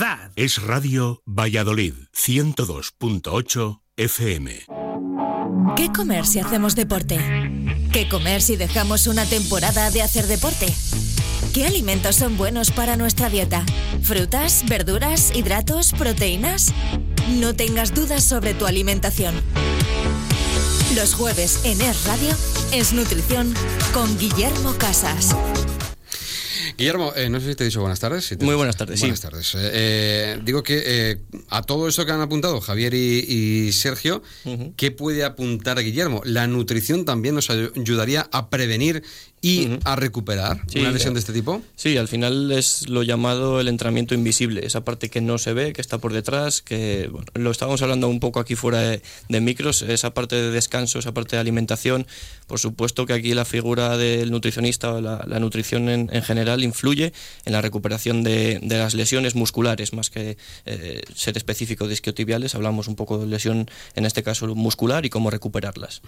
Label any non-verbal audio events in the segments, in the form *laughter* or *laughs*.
verdad. Es Radio Valladolid 102.8 FM. ¿Qué comer si hacemos deporte? ¿Qué comer si dejamos una temporada de hacer deporte? ¿Qué alimentos son buenos para nuestra dieta? ¿Frutas, verduras, hidratos, proteínas? No tengas dudas sobre tu alimentación. Los jueves en Es Radio es Nutrición con Guillermo Casas. Guillermo, eh, no sé si te he dicho buenas tardes. Muy buenas tardes, buenas tardes. Eh, eh, digo que a todo eso que han apuntado Javier y, Sergio, ¿qué puede apuntar Guillermo? La nutrición también nos ayudaría a prevenir y a recuperar una lesión de este tipo? Sí, al final es lo llamado el entrenamiento invisible, esa parte que no se ve, que está por detrás, que lo estábamos hablando un poco aquí fuera de, micros, esa parte de descanso, esa parte de alimentación. Por supuesto que aquí la figura del nutricionista o la, nutrición en, general influye en la recuperación de, las lesiones musculares, más que eh, ser específico de isquiotibiales, hablamos un poco de lesión, en este caso muscular, y cómo recuperarlas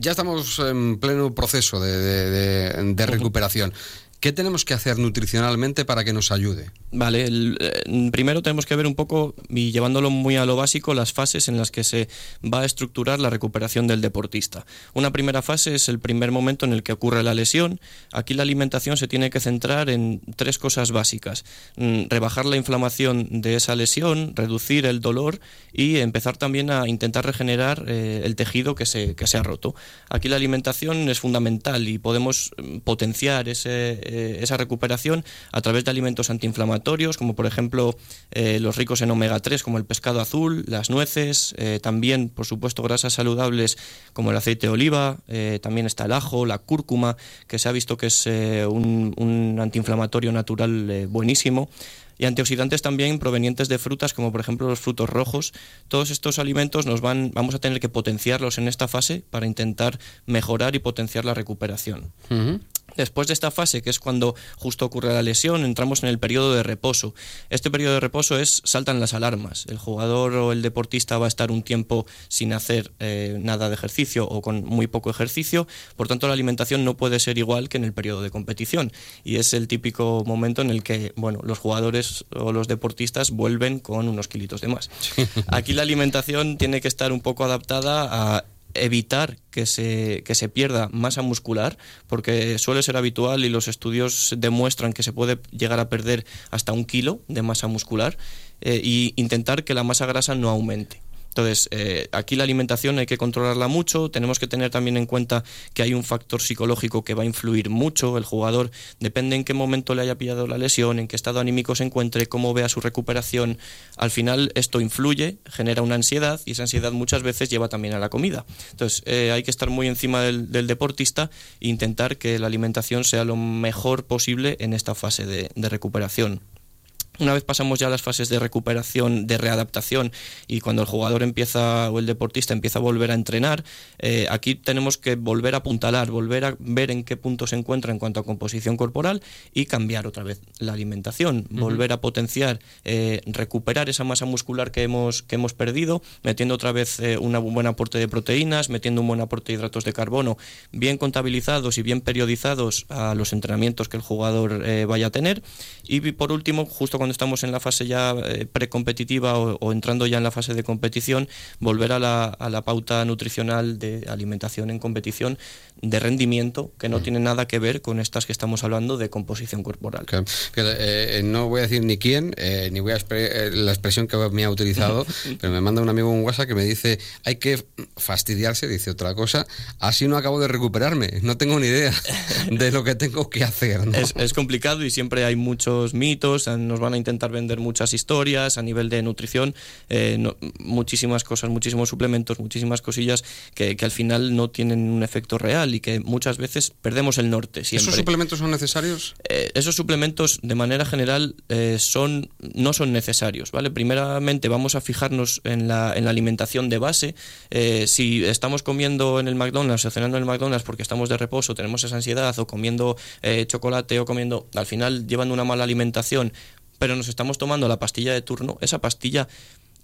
ya estamos en pleno proceso de, recuperación. ¿Qué tenemos que hacer nutricionalmente para que nos ayude? Vale, eh, primero tenemos que ver un poco, y llevándolo muy a lo básico, las fases en las que se va a estructurar la recuperación del deportista. Una primera fase es el primer momento en el que ocurre la lesión. Aquí la alimentación se tiene que centrar en tres cosas básicas. Mm, rebajar la inflamación de esa lesión, reducir el dolor y empezar también a intentar regenerar eh, el tejido que se, que se ha roto. Aquí la alimentación es fundamental y podemos mm, potenciar ese eh, esa recuperación a través de alimentos antiinflamatorios, como por ejemplo eh, los ricos en omega 3, como el pescado azul, las nueces, eh, también, por supuesto, grasas saludables como el aceite de oliva, también está el ajo, la cúrcuma, que se ha visto que es un, un antiinflamatorio natural buenísimo y antioxidantes también provenientes de frutas como por ejemplo los frutos rojos. Todos estos alimentos nos van, vamos a tener que potenciarlos en esta fase para intentar mejorar y potenciar la recuperación. Después de esta fase, que es cuando justo ocurre la lesión, entramos en el periodo de reposo. Este periodo de reposo es saltan las alarmas. El jugador o el deportista va a estar un tiempo sin hacer eh, nada de ejercicio o con muy poco ejercicio, por tanto la alimentación no puede ser igual que en el periodo de competición y es el típico momento en el que bueno, los jugadores o los deportistas vuelven con unos kilitos de más. Aquí la alimentación tiene que estar un poco adaptada a evitar que se, que se pierda masa muscular, porque suele ser habitual y los estudios demuestran que se puede llegar a perder hasta un kilo de masa muscular, e intentar que la masa grasa no aumente. Entonces, eh, aquí la alimentación hay que controlarla mucho, tenemos que tener también en cuenta que hay un factor psicológico que va a influir mucho, el jugador depende en qué momento le haya pillado la lesión, en qué estado anímico se encuentre, cómo vea su recuperación, al final esto influye, genera una ansiedad y esa ansiedad muchas veces lleva también a la comida. Entonces, eh, hay que estar muy encima del, deportista e intentar que la alimentación sea lo mejor posible en esta fase de recuperación. Una vez pasamos ya las fases de recuperación, de readaptación y cuando el jugador empieza o el deportista empieza a volver a entrenar, eh, aquí tenemos que volver a apuntalar, volver a ver en qué punto se encuentra en cuanto a composición corporal y cambiar otra vez la alimentación, volver a potenciar, eh, recuperar esa masa muscular que hemos, que hemos perdido, metiendo otra vez eh, un buen aporte de proteínas, metiendo un buen aporte de hidratos de carbono, bien contabilizados y bien periodizados a los entrenamientos que el jugador vaya a tener. Y por último, justo cuando estamos en la fase ya eh, precompetitiva o, entrando ya en la fase de competición, volver a la, a la pauta nutricional de alimentación en competición de rendimiento que no tiene nada que ver con estas que estamos hablando de composición corporal. Eh, eh, no voy a decir ni quién, ni voy a la expresión que me ha utilizado, *laughs* pero me manda un amigo un WhatsApp que me dice, hay que fastidiarse, dice otra cosa, así no acabo de recuperarme, no tengo ni idea de lo que tengo que hacer. Es, es, complicado y siempre hay muchos mitos, nos van a intentar vender muchas historias a nivel de nutrición, eh, muchísimas cosas, muchísimos suplementos, muchísimas cosillas que, que, al final no tienen un efecto real y que muchas veces perdemos el norte. ¿Esos suplementos son necesarios? Eh, esos suplementos, de manera general, eh, son, no son necesarios. ¿vale? Primeramente, vamos a fijarnos en la, en la alimentación de base. si estamos comiendo en el McDonald's o cenando en el McDonald's porque estamos de reposo, tenemos esa ansiedad, o comiendo chocolate o comiendo, al final, llevando una mala alimentación, pero nos estamos tomando la pastilla de turno, esa pastilla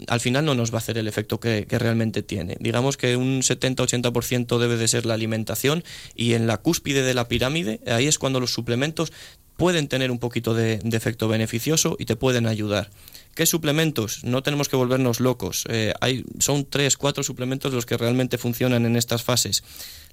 al final no nos va a hacer el efecto que, realmente tiene. Digamos que un 70-80% debe de ser la alimentación y en la cúspide de la pirámide, ahí es cuando los suplementos pueden tener un poquito de, efecto beneficioso y te pueden ayudar. ¿Qué suplementos? No tenemos que volvernos locos. Eh, hay, son tres, cuatro suplementos los que realmente funcionan en estas fases.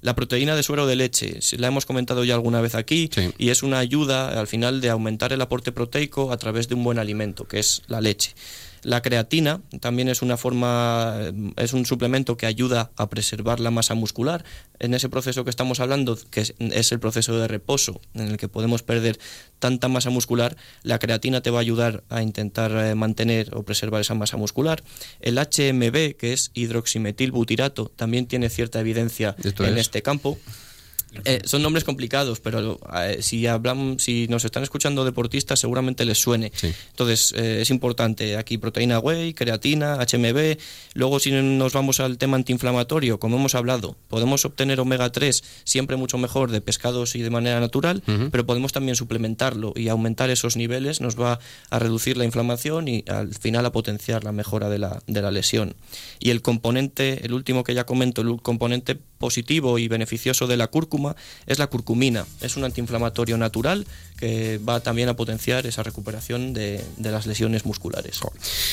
La proteína de suero de leche, la hemos comentado ya alguna vez aquí, y es una ayuda al final de aumentar el aporte proteico a través de un buen alimento, que es la leche. La creatina también es una forma, es un suplemento que ayuda a preservar la masa muscular. En ese proceso que estamos hablando, que es, el proceso de reposo, en el que podemos perder tanta masa muscular, la creatina te va a ayudar a intentar eh, mantener o preservar esa masa muscular. El HMB, que es hidroximetilbutirato, también tiene cierta evidencia en este campo. Eh, son nombres complicados, pero eh, si hablamos, si nos están escuchando deportistas, seguramente les suene. Entonces, eh, es importante aquí proteína whey, creatina, HMB. Luego, si nos vamos al tema antiinflamatorio, como hemos hablado, podemos obtener omega 3 siempre mucho mejor de pescados y de manera natural, pero podemos también suplementarlo y aumentar esos niveles, nos va a reducir la inflamación y al final a potenciar la mejora de la, de la lesión. Y el componente, el último que ya comento, el componente positivo y beneficioso de la cúrcuma es la curcumina. Es un antiinflamatorio natural que va también a potenciar esa recuperación de, las lesiones musculares.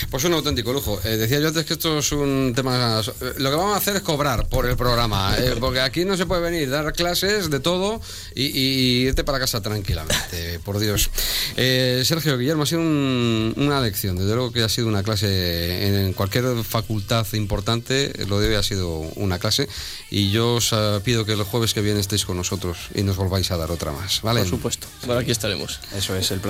Pues un auténtico lujo. Eh, decía yo antes que esto es un tema... Lo que vamos a hacer es cobrar por el programa, eh, *laughs* porque aquí no se puede venir, dar clases de todo y, irte para casa tranquilamente, por Dios. Eh, Sergio Guillermo, ha sido una lección, desde luego que ha sido una clase en cualquier facultad importante, lo de hoy ha sido una clase y yo os eh, pido que el jueves que viene estéis con nosotros y nos volváis a dar otra más, ¿vale? Por supuesto. Bueno, aquí estaremos. Eso es, el placer.